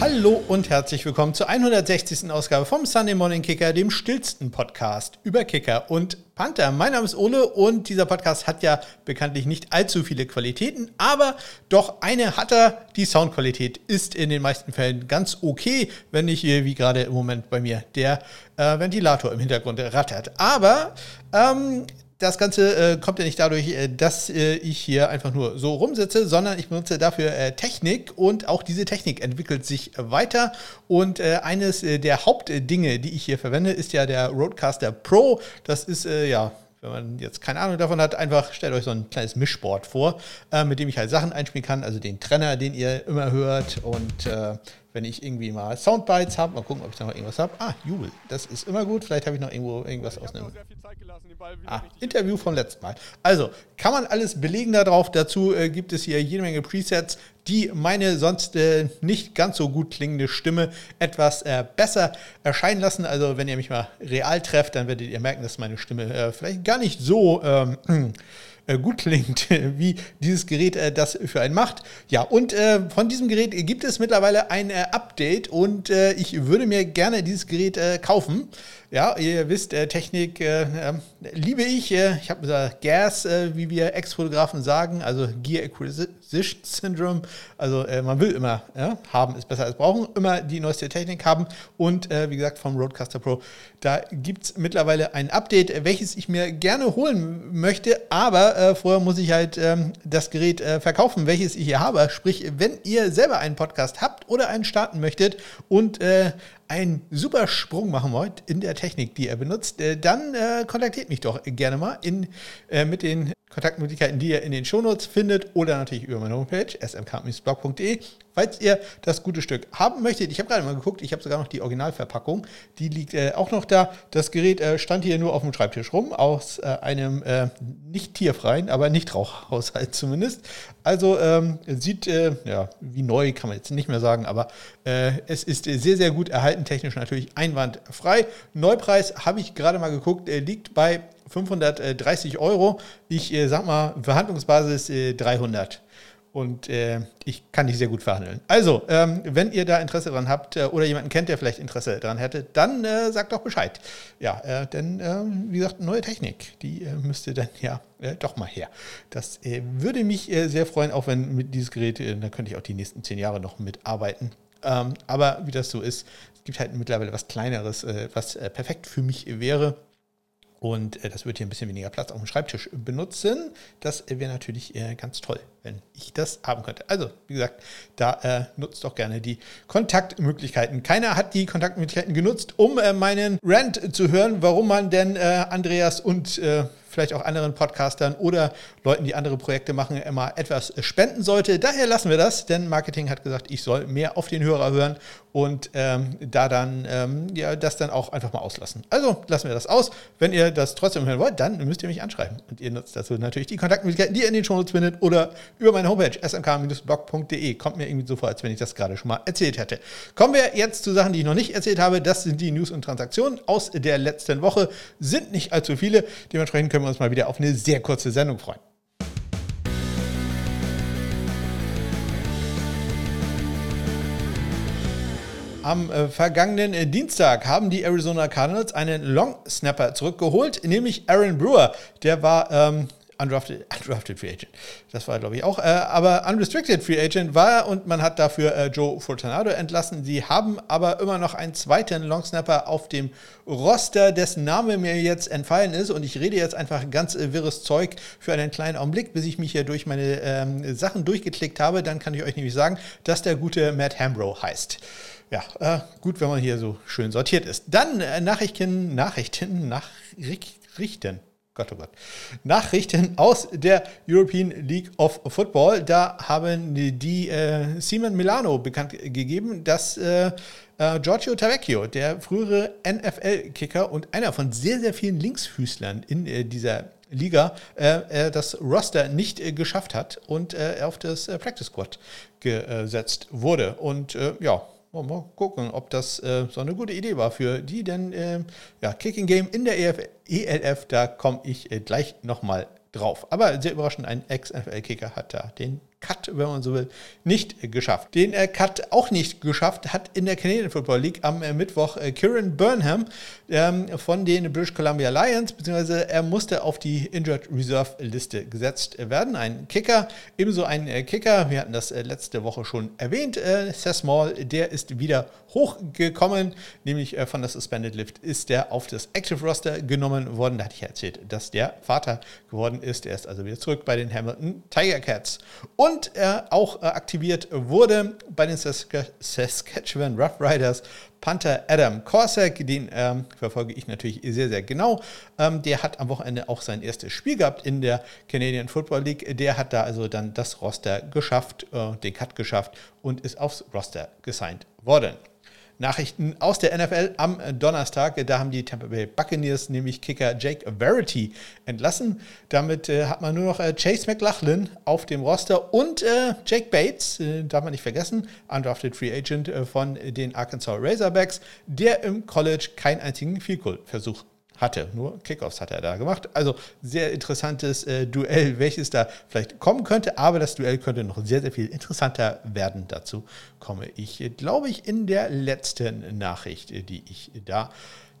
Hallo und herzlich willkommen zur 160. Ausgabe vom Sunday Morning Kicker, dem stillsten Podcast über Kicker und Panther. Mein Name ist Ole und dieser Podcast hat ja bekanntlich nicht allzu viele Qualitäten, aber doch eine hat er. Die Soundqualität ist in den meisten Fällen ganz okay, wenn nicht wie gerade im Moment bei mir der äh, Ventilator im Hintergrund rattert. Aber ähm, das Ganze äh, kommt ja nicht dadurch, äh, dass äh, ich hier einfach nur so rumsitze, sondern ich benutze dafür äh, Technik und auch diese Technik entwickelt sich weiter. Und äh, eines äh, der Hauptdinge, die ich hier verwende, ist ja der Roadcaster Pro. Das ist ja wenn man jetzt keine Ahnung davon hat, einfach stellt euch so ein kleines Mischboard vor, äh, mit dem ich halt Sachen einspielen kann, also den Trenner, den ihr immer hört und äh, wenn ich irgendwie mal Soundbites habe, mal gucken, ob ich da noch irgendwas habe. Ah, Jubel, das ist immer gut. Vielleicht habe ich noch irgendwo irgendwas aus einem ah, Interview vom letzten Mal. Also, kann man alles belegen darauf. Dazu äh, gibt es hier jede Menge Presets, die meine sonst äh, nicht ganz so gut klingende Stimme etwas äh, besser erscheinen lassen. Also, wenn ihr mich mal real trefft, dann werdet ihr merken, dass meine Stimme äh, vielleicht gar nicht so ähm, äh, gut klingt, wie dieses Gerät äh, das für einen macht. Ja, und äh, von diesem Gerät gibt es mittlerweile ein Update und ich würde mir gerne dieses Gerät kaufen. Ja, ihr wisst, Technik äh, äh, liebe ich. ich habe gesagt, GAS, wie wir Ex-Fotografen sagen, also Gear Acquisition Syndrome. Also man will immer ja, haben ist besser als brauchen, immer die neueste Technik haben. Und wie gesagt, vom Roadcaster Pro, da gibt es mittlerweile ein Update, welches ich mir gerne holen möchte. Aber vorher muss ich halt ähm, das Gerät verkaufen, welches ich hier habe. Sprich, wenn ihr selber einen Podcast habt oder einen starten möchtet und einen super Sprung machen wollt in der Technik, die er benutzt, äh, dann äh, kontaktiert mich doch gerne mal in, äh, mit den Kontaktmöglichkeiten, die ihr in den Shownotes findet oder natürlich über meine Homepage smk-blog.de. Falls ihr das gute Stück haben möchtet, ich habe gerade mal geguckt, ich habe sogar noch die Originalverpackung, die liegt äh, auch noch da. Das Gerät äh, stand hier nur auf dem Schreibtisch rum, aus äh, einem äh, nicht tierfreien, aber nicht Rauchhaushalt zumindest. Also ähm, sieht, äh, ja, wie neu kann man jetzt nicht mehr sagen, aber äh, es ist sehr, sehr gut erhalten, technisch natürlich einwandfrei. Neupreis habe ich gerade mal geguckt, liegt bei 530 Euro. Ich äh, sag mal, Verhandlungsbasis äh, 300. Und äh, ich kann nicht sehr gut verhandeln. Also, ähm, wenn ihr da Interesse dran habt äh, oder jemanden kennt, der vielleicht Interesse daran hätte, dann äh, sagt doch Bescheid. Ja, äh, denn äh, wie gesagt, neue Technik, die äh, müsste dann ja doch mal her. Das würde mich sehr freuen, auch wenn mit dieses Gerät, da könnte ich auch die nächsten zehn Jahre noch mitarbeiten. Ähm, aber wie das so ist, es gibt halt mittlerweile was Kleineres, was perfekt für mich wäre. Und äh, das wird hier ein bisschen weniger Platz auf dem Schreibtisch benutzen. Das äh, wäre natürlich äh, ganz toll, wenn ich das haben könnte. Also, wie gesagt, da äh, nutzt doch gerne die Kontaktmöglichkeiten. Keiner hat die Kontaktmöglichkeiten genutzt, um äh, meinen Rant zu hören, warum man denn äh, Andreas und vielleicht auch anderen Podcastern oder Leuten, die andere Projekte machen, immer etwas spenden sollte. Daher lassen wir das, denn Marketing hat gesagt, ich soll mehr auf den Hörer hören und ähm, da dann ähm, ja, das dann auch einfach mal auslassen. Also lassen wir das aus. Wenn ihr das trotzdem hören wollt, dann müsst ihr mich anschreiben. Und ihr nutzt dazu natürlich die Kontaktmöglichkeiten, die ihr in den Shownotes findet oder über meine Homepage smk-blog.de. Kommt mir irgendwie so vor, als wenn ich das gerade schon mal erzählt hätte. Kommen wir jetzt zu Sachen, die ich noch nicht erzählt habe. Das sind die News und Transaktionen aus der letzten Woche. Sind nicht allzu viele. Dementsprechend können wir uns mal wieder auf eine sehr kurze Sendung freuen. Am äh, vergangenen äh, Dienstag haben die Arizona Cardinals einen Long Snapper zurückgeholt, nämlich Aaron Brewer. Der war ähm, undrafted, undrafted Free Agent. Das war, glaube ich, auch. Äh, aber Unrestricted Free Agent war und man hat dafür äh, Joe Fortunato entlassen. Sie haben aber immer noch einen zweiten Long Snapper auf dem Roster, dessen Name mir jetzt entfallen ist. Und ich rede jetzt einfach ganz äh, wirres Zeug für einen kleinen Augenblick, bis ich mich hier durch meine ähm, Sachen durchgeklickt habe. Dann kann ich euch nämlich sagen, dass der gute Matt Hambro heißt. Ja, äh, gut, wenn man hier so schön sortiert ist. Dann äh, Nachrichten, Nachrichten, Nachrichten. Gott, oh Gott. Nachrichten aus der European League of Football. Da haben die äh, Simon Milano bekannt gegeben, dass äh, äh, Giorgio Tavecchio, der frühere NFL-Kicker und einer von sehr, sehr vielen Linksfüßlern in äh, dieser Liga, äh, das Roster nicht äh, geschafft hat und auf das Practice Squad gesetzt wurde. Und ja, Mal gucken, ob das äh, so eine gute Idee war für die, denn äh, ja, Kicking Game in der EF, ELF, da komme ich äh, gleich nochmal drauf. Aber sehr überraschend, ein Ex-NFL-Kicker hat da den Cut, wenn man so will, nicht geschafft. Den äh, Cut auch nicht geschafft hat in der Canadian Football League am äh, Mittwoch äh, Kieran Burnham ähm, von den British Columbia Lions, beziehungsweise er musste auf die Injured Reserve Liste gesetzt werden. Ein Kicker, ebenso ein äh, Kicker, wir hatten das letzte Woche schon erwähnt, äh, Seth Small, der ist wieder hochgekommen, nämlich von der Suspended Lift ist der auf das Active Roster genommen worden. Da hatte ich erzählt, dass der Vater geworden ist. Er ist also wieder zurück bei den Hamilton Tiger Cats. Und er auch äh, aktiviert wurde bei den Saskatchewan Rough Riders Panther Adam Korsak, den ähm, verfolge ich natürlich sehr, sehr genau. Ähm, der hat am Wochenende auch sein erstes Spiel gehabt in der Canadian Football League. Der hat da also dann das Roster geschafft, äh, den Cut geschafft und ist aufs Roster gesigned worden. Nachrichten aus der NFL am Donnerstag. Da haben die Tampa Bay Buccaneers nämlich Kicker Jake Verity entlassen. Damit äh, hat man nur noch äh, Chase McLaughlin auf dem Roster und äh, Jake Bates, äh, darf man nicht vergessen, undrafted Free Agent äh, von den Arkansas Razorbacks, der im College keinen einzigen Field Goal Versuch hatte. Nur Kickoffs hat er da gemacht. Also sehr interessantes äh, Duell, welches da vielleicht kommen könnte. Aber das Duell könnte noch sehr, sehr viel interessanter werden. Dazu komme ich, glaube ich, in der letzten Nachricht, die ich da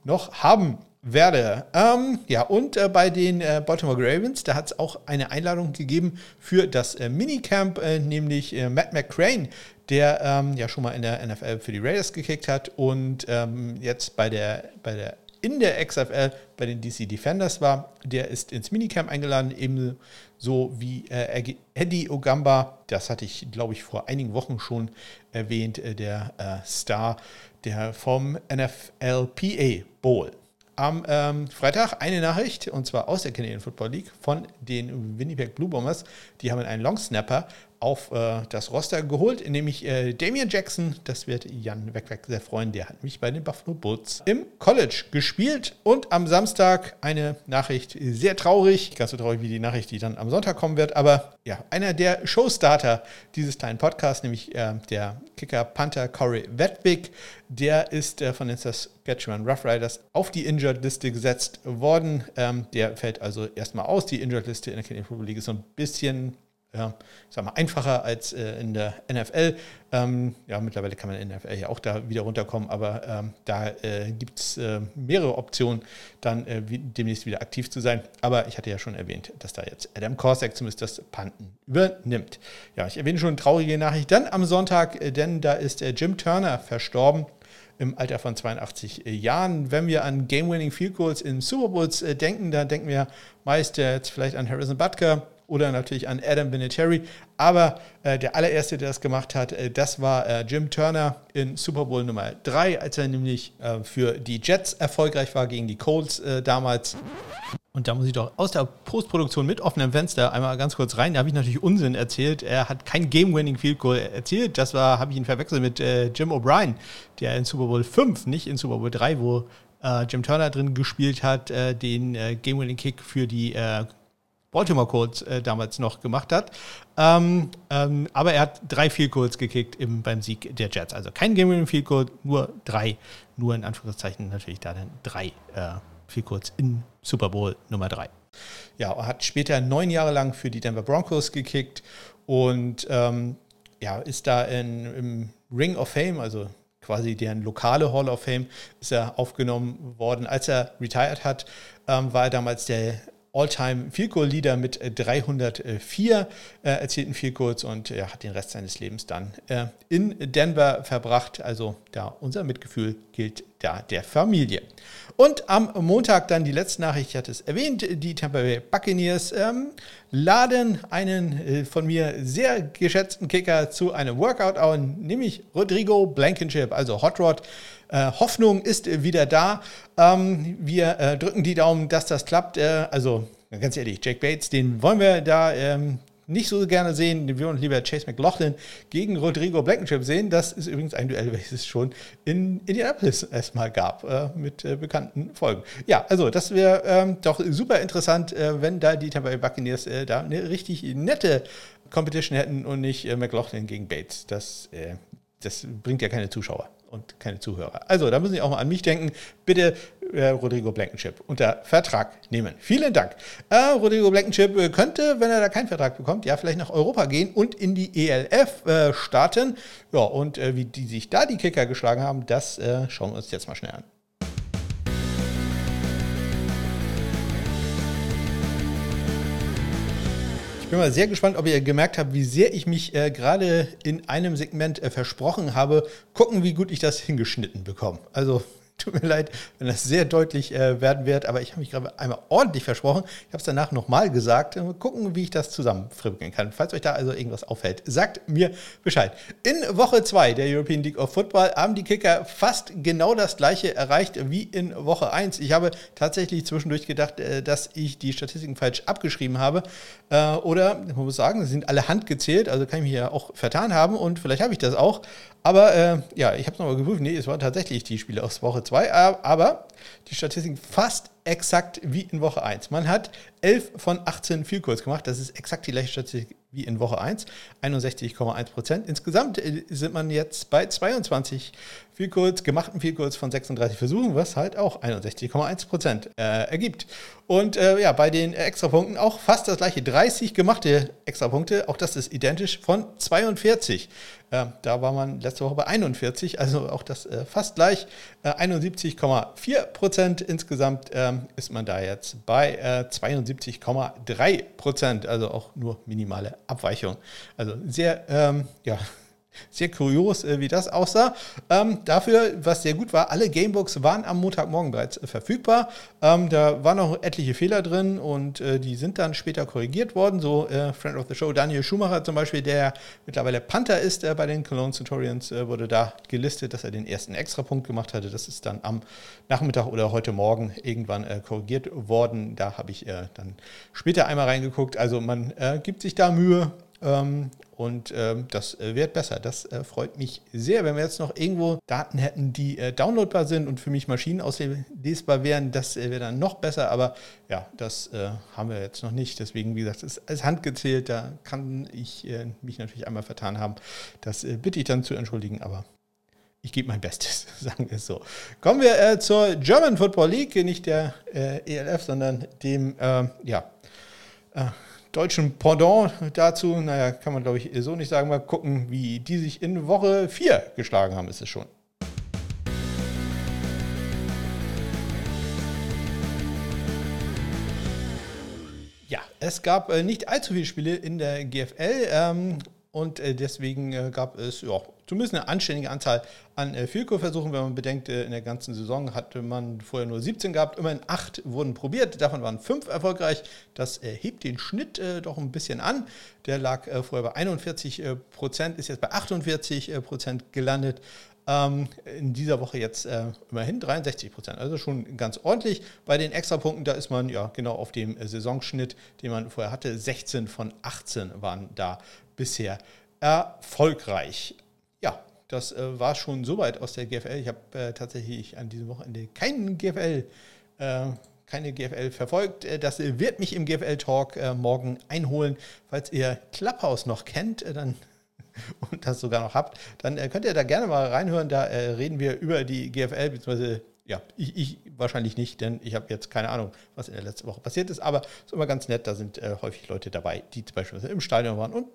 noch haben werde. Ähm, ja, und äh, bei den äh, Baltimore Ravens, da hat es auch eine Einladung gegeben für das äh, Minicamp, äh, nämlich äh, Matt McCrane, der ähm, ja schon mal in der NFL für die Raiders gekickt hat und ähm, jetzt bei der, bei der in der XFL bei den DC Defenders war. Der ist ins Minicamp eingeladen, ebenso wie äh, Eddie Ogamba. Das hatte ich, glaube ich, vor einigen Wochen schon erwähnt, äh, der äh, Star der vom NFLPA Bowl. Am ähm, Freitag eine Nachricht, und zwar aus der Canadian Football League von den Winnipeg Blue Bombers. Die haben einen Longsnapper auf äh, das Roster geholt, nämlich äh, Damian Jackson. Das wird Jan Wegweg sehr freuen. Der hat mich bei den Buffalo Bulls im College gespielt. Und am Samstag eine Nachricht, sehr traurig. Ganz so traurig wie die Nachricht, die dann am Sonntag kommen wird. Aber ja, einer der Showstarter dieses kleinen Podcasts, nämlich äh, der Kicker Panther Corey Wedwig, der ist äh, von den Saskatchewan Roughriders auf die Injured-Liste gesetzt worden. Ähm, der fällt also erstmal aus. Die Injured-Liste in der Canadian Football League ist so ein bisschen ja, sag mal, einfacher als äh, in der NFL. Ähm, ja, mittlerweile kann man in der NFL ja auch da wieder runterkommen, aber ähm, da äh, gibt es äh, mehrere Optionen, dann äh, wie, demnächst wieder aktiv zu sein. Aber ich hatte ja schon erwähnt, dass da jetzt Adam Korsak zumindest das Panten übernimmt. Ja, ich erwähne schon eine traurige Nachricht. Dann am Sonntag, äh, denn da ist äh, Jim Turner verstorben im Alter von 82 Jahren. Wenn wir an Game-Winning Field Goals in Super Bowls denken, dann denken wir meist jetzt vielleicht an Harrison Butker oder natürlich an Adam Vinatieri. Aber äh, der allererste, der das gemacht hat, äh, das war äh, Jim Turner in Super Bowl Nummer 3, als er nämlich äh, für die Jets erfolgreich war gegen die Colts äh, damals. Und da muss ich doch aus der Postproduktion mit offenem Fenster einmal ganz kurz rein. Da habe ich natürlich Unsinn erzählt. Er hat kein Game-Winning Field Goal erzielt. Das war, habe ich ihn verwechselt mit äh, Jim O'Brien, der in Super Bowl 5, nicht in Super Bowl 3, wo Jim Turner drin gespielt hat, den Game-Winning Kick für die Baltimore Colts äh, damals noch gemacht hat. Ähm, ähm, aber er hat drei Field Goals gekickt im, beim Sieg der Jets. Also kein Game Winning Field Goal, nur drei. Nur in Anführungszeichen natürlich da dann drei äh, Field Goals in Super Bowl Nummer drei. Ja, er hat später neun Jahre lang für die Denver Broncos gekickt und ähm, ja, ist da in, im Ring of Fame, also quasi deren lokale Hall of Fame, ist er aufgenommen worden. Als er retired hat, ähm, war er damals der All-Time Field Goal Leader mit 304 äh, äh, erzielten Field Goals und er hat den Rest seines Lebens dann äh, in Denver verbracht. Also da unser Mitgefühl gilt da der Familie. Und am Montag dann die letzte Nachricht, ich hatte es erwähnt, die Tampa Bay Buccaneers ähm, laden einen äh, von mir sehr geschätzten Kicker zu einem Workout an, nämlich Rodrigo Blankenship, also Hot Rod. Äh, Hoffnung ist wieder da. Ähm, wir äh, drücken die Daumen, dass das klappt. Äh, also ganz ehrlich, Jack Bates, den wollen wir da ähm, nicht so gerne sehen. Wir wollen lieber Chase McLaughlin gegen Rodrigo Blankenship sehen. Das ist übrigens ein Duell, welches es schon in Indianapolis erstmal gab, äh, mit äh, bekannten Folgen. Ja, also das wäre ähm, doch super interessant, äh, wenn da die Tampa Bay Buccaneers äh, da eine richtig nette Competition hätten und nicht äh, McLaughlin gegen Bates. Das, das bringt ja keine Zuschauer. Und keine Zuhörer. Also, da müssen Sie auch mal an mich denken. Bitte äh, Rodrigo Blankenship unter Vertrag nehmen. Vielen Dank. Äh, Rodrigo Blankenship äh, könnte, wenn er da keinen Vertrag bekommt, ja, vielleicht nach Europa gehen und in die ELF äh, starten. Ja, und äh, wie die sich da die Kicker geschlagen haben, das äh, schauen wir uns jetzt mal schnell an. Bin mal sehr gespannt, ob ihr gemerkt habt, wie sehr ich mich äh, gerade in einem Segment äh, versprochen habe. Gucken, wie gut ich das hingeschnitten bekomme. Also Tut mir leid, wenn das sehr deutlich äh, werden wird, aber ich habe mich gerade einmal ordentlich versprochen. Ich habe es danach nochmal gesagt. Mal gucken, wie ich das zusammenfribeln kann. Falls euch da also irgendwas auffällt, sagt mir Bescheid. In Woche 2 der European League of Football haben die Kicker fast genau das gleiche erreicht wie in Woche 1. Ich habe tatsächlich zwischendurch gedacht, äh, dass ich die Statistiken falsch abgeschrieben habe. Äh, oder, man muss sagen, sie sind alle handgezählt, also kann ich mich ja auch vertan haben und vielleicht habe ich das auch. Aber äh, ja, ich habe es nochmal geprüft. Nee, es waren tatsächlich die Spiele aus Woche 2. Aber die Statistik fast exakt wie in Woche 1. Man hat 11 von 18 Vielkurs gemacht. Das ist exakt die gleiche Statistik wie in Woche 1. 61,1 Prozent. Insgesamt äh, sind man jetzt bei 22 Vielkurs, gemachten Vielkurs von 36 Versuchen, was halt auch 61,1 Prozent äh, ergibt. Und äh, ja, bei den Extrapunkten auch fast das gleiche. 30 gemachte Extrapunkte, auch das ist identisch von 42. Äh, da war man letzte Woche bei 41, also auch das äh, fast gleich. 71,4 äh, Prozent insgesamt ähm, ist man da jetzt bei 72,3 Prozent, also auch nur minimale Abweichung. Also sehr, ähm, ja, sehr kurios, äh, wie das aussah. Ähm, dafür, was sehr gut war, alle Gamebooks waren am Montagmorgen bereits verfügbar. Ähm, da waren noch etliche Fehler drin und äh, die sind dann später korrigiert worden. So äh, Friend of the Show Daniel Schumacher zum Beispiel, der mittlerweile Panther ist äh, bei den Cologne Centurions, äh, wurde da gelistet, dass er den ersten Extrapunkt gemacht hatte. Das ist dann am Nachmittag oder heute Morgen irgendwann korrigiert worden. Da habe ich dann später einmal reingeguckt. Also man gibt sich da Mühe und ähm, das äh, wird besser. Das äh, freut mich sehr. Wenn wir jetzt noch irgendwo Daten hätten, die äh, downloadbar sind und für mich Maschinen auslesbar wären, das wäre dann noch besser. Aber ja, das haben wir jetzt noch nicht. Deswegen, wie gesagt, ist als handgezählt. Da kann ich mich natürlich einmal vertan haben. Das bitte ich dann zu entschuldigen. Aber ich gebe mein Bestes, sagen wir es so. Kommen wir äh, zur German Football League, nicht der äh, ELF, sondern dem, äh, ja, deutschen Pendant dazu, naja, kann man glaube ich so nicht sagen. Mal gucken, wie die sich in Woche 4 geschlagen haben, ist es schon. Ja, es gab äh, nicht allzu viele Spiele in der GFL. Ähm, und äh, deswegen äh, gab es ja, zumindest eine anständige Anzahl an äh, Vielkurversuchen. Wenn man bedenkt, äh, in der ganzen Saison hatte man vorher nur 17 gehabt. Immerhin 8 wurden probiert. Davon waren 5 erfolgreich. Das äh, hebt den Schnitt äh, doch ein bisschen an. Der lag vorher bei 41 äh, Prozent, ist jetzt bei 48 Prozent gelandet. Ähm, in dieser Woche jetzt immerhin 63 Prozent. Also schon ganz ordentlich. Bei den Extrapunkten, da ist man ja genau auf dem Saisonschnitt, den man vorher hatte. 16 von 18 waren da bisher erfolgreich. Ja, das äh, war schon soweit aus der GFL. Ich habe äh, tatsächlich an diesem Wochenende keinen GFL, äh, keine GFL verfolgt. Äh, das wird mich im GFL-Talk äh, morgen einholen. Falls ihr Clubhouse noch kennt, äh, dann und das sogar noch habt, dann könnt ihr da gerne mal reinhören. Da reden wir über die GFL, beziehungsweise ja, ich, ich, wahrscheinlich nicht, denn ich habe jetzt keine Ahnung, was in der letzten Woche passiert ist, aber es ist immer ganz nett, da sind äh, häufig Leute dabei, die zum Beispiel im Stadion waren und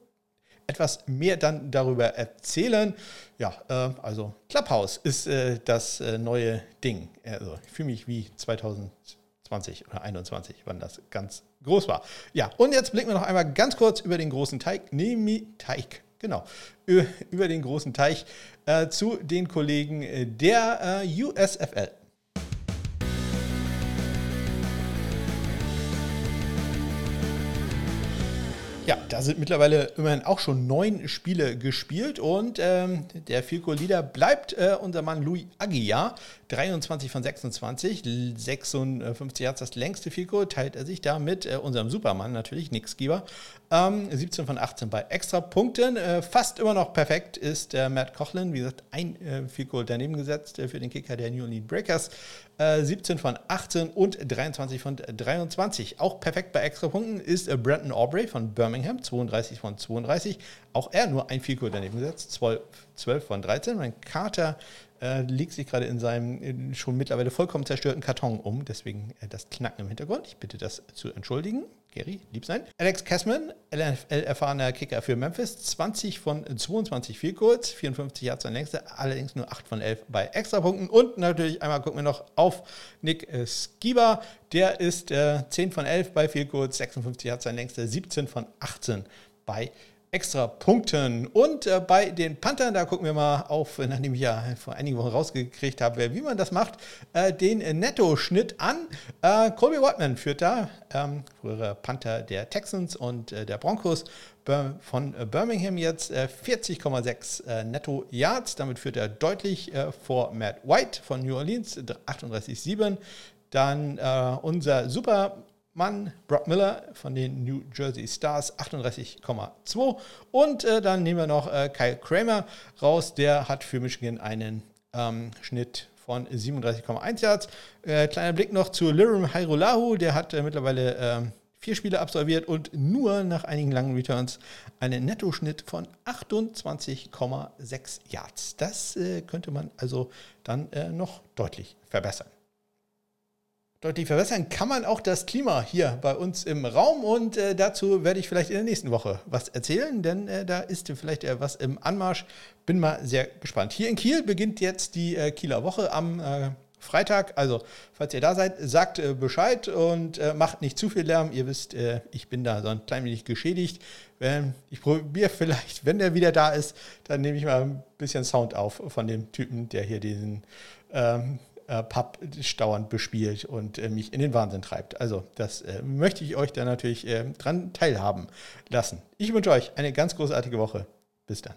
etwas mehr dann darüber erzählen. Ja, äh, also Clubhouse ist äh, das äh, neue Ding. Also ich fühle mich wie 2020 oder 2021, wann das ganz groß war. Ja, und jetzt blicken wir noch einmal ganz kurz über den großen Teig, Nemi Teig, genau, über den großen Teich äh, zu den Kollegen äh, der äh, USFL. Ja, da sind mittlerweile immerhin auch schon neun Spiele gespielt und ähm, der Fico-Leader bleibt äh, unser Mann Louis Aguiar. 23 von 26, 56 Yards das längste Fico, teilt er sich da mit äh, unserem Supermann natürlich, Nick Skiber. Ähm, 17 von 18 bei Extrapunkten. Äh, fast immer noch perfekt ist der Matt Cochlin, wie gesagt, ein äh, Fico daneben gesetzt äh, für den Kicker der New Orleans Breakers. 17 äh, von 18 und 23 von 23. Auch perfekt bei Extrapunkten ist äh, Brandon Aubrey von Birmingham Birmingham, 32 von 32. Auch er nur ein Vielkur daneben gesetzt, 12, 12 von 13. Mein Carter äh, legt sich gerade in seinem in schon mittlerweile vollkommen zerstörten Karton um. Deswegen äh, das Knacken im Hintergrund. Ich bitte das zu entschuldigen. Gary, lieb sein. Alex Kessman, LFL-erfahrener Kicker für Memphis, 20 von 22 viel kurz, 54 Yards sein längster, allerdings nur 8 von 11 bei Extrapunkten. Und natürlich einmal gucken wir noch auf Nick Skiba, der ist äh, 10 von 11 bei viel kurz, 56 Yards sein längster, 17 von 18 bei Extrapunkten extra Punkten. Und äh, bei den Panthern, da gucken wir mal auf, nachdem ich ja vor einigen Wochen rausgekriegt habe, wie man das macht, äh, den Netto-Schnitt an. Äh, Colby Whiteman führt da, ähm, früherer Panther der Texans und äh, der Broncos von Birmingham jetzt 40,6 äh, äh, Netto Yards. Damit führt er deutlich vor Matt White von New Orleans, 38,7. Dann unser super Mann, Brock Miller von den New Jersey Stars 38,2. Und äh, dann nehmen wir noch äh, Kyle Kramer raus, der hat für Michigan einen ähm, Schnitt von 37,1 Yards. Äh, kleiner Blick noch zu Lirim Hairolahu, der hat äh, mittlerweile ähm, vier Spiele absolviert und nur nach einigen langen Returns einen Nettoschnitt von 28,6 Yards. Das äh, könnte man also dann äh, noch deutlich verbessern deutlich verbessern kann man auch das Klima hier bei uns im Raum und äh, dazu werde ich vielleicht in der nächsten Woche was erzählen, denn äh, da ist vielleicht äh, was im Anmarsch. Bin mal sehr gespannt. Hier in Kiel beginnt jetzt die äh, Kieler Woche am äh, Freitag. Also, falls ihr da seid, sagt äh, Bescheid und macht nicht zu viel Lärm. Ihr wisst, ich bin da so ein klein wenig geschädigt. ich probiere vielleicht, wenn der wieder da ist, dann nehme ich mal ein bisschen Sound auf von dem Typen, der hier diesen ähm, äh, Pub bespielt und äh, mich in den Wahnsinn treibt. Also das äh, möchte ich euch da natürlich äh, dran teilhaben lassen. Ich wünsche euch eine ganz großartige Woche. Bis dann.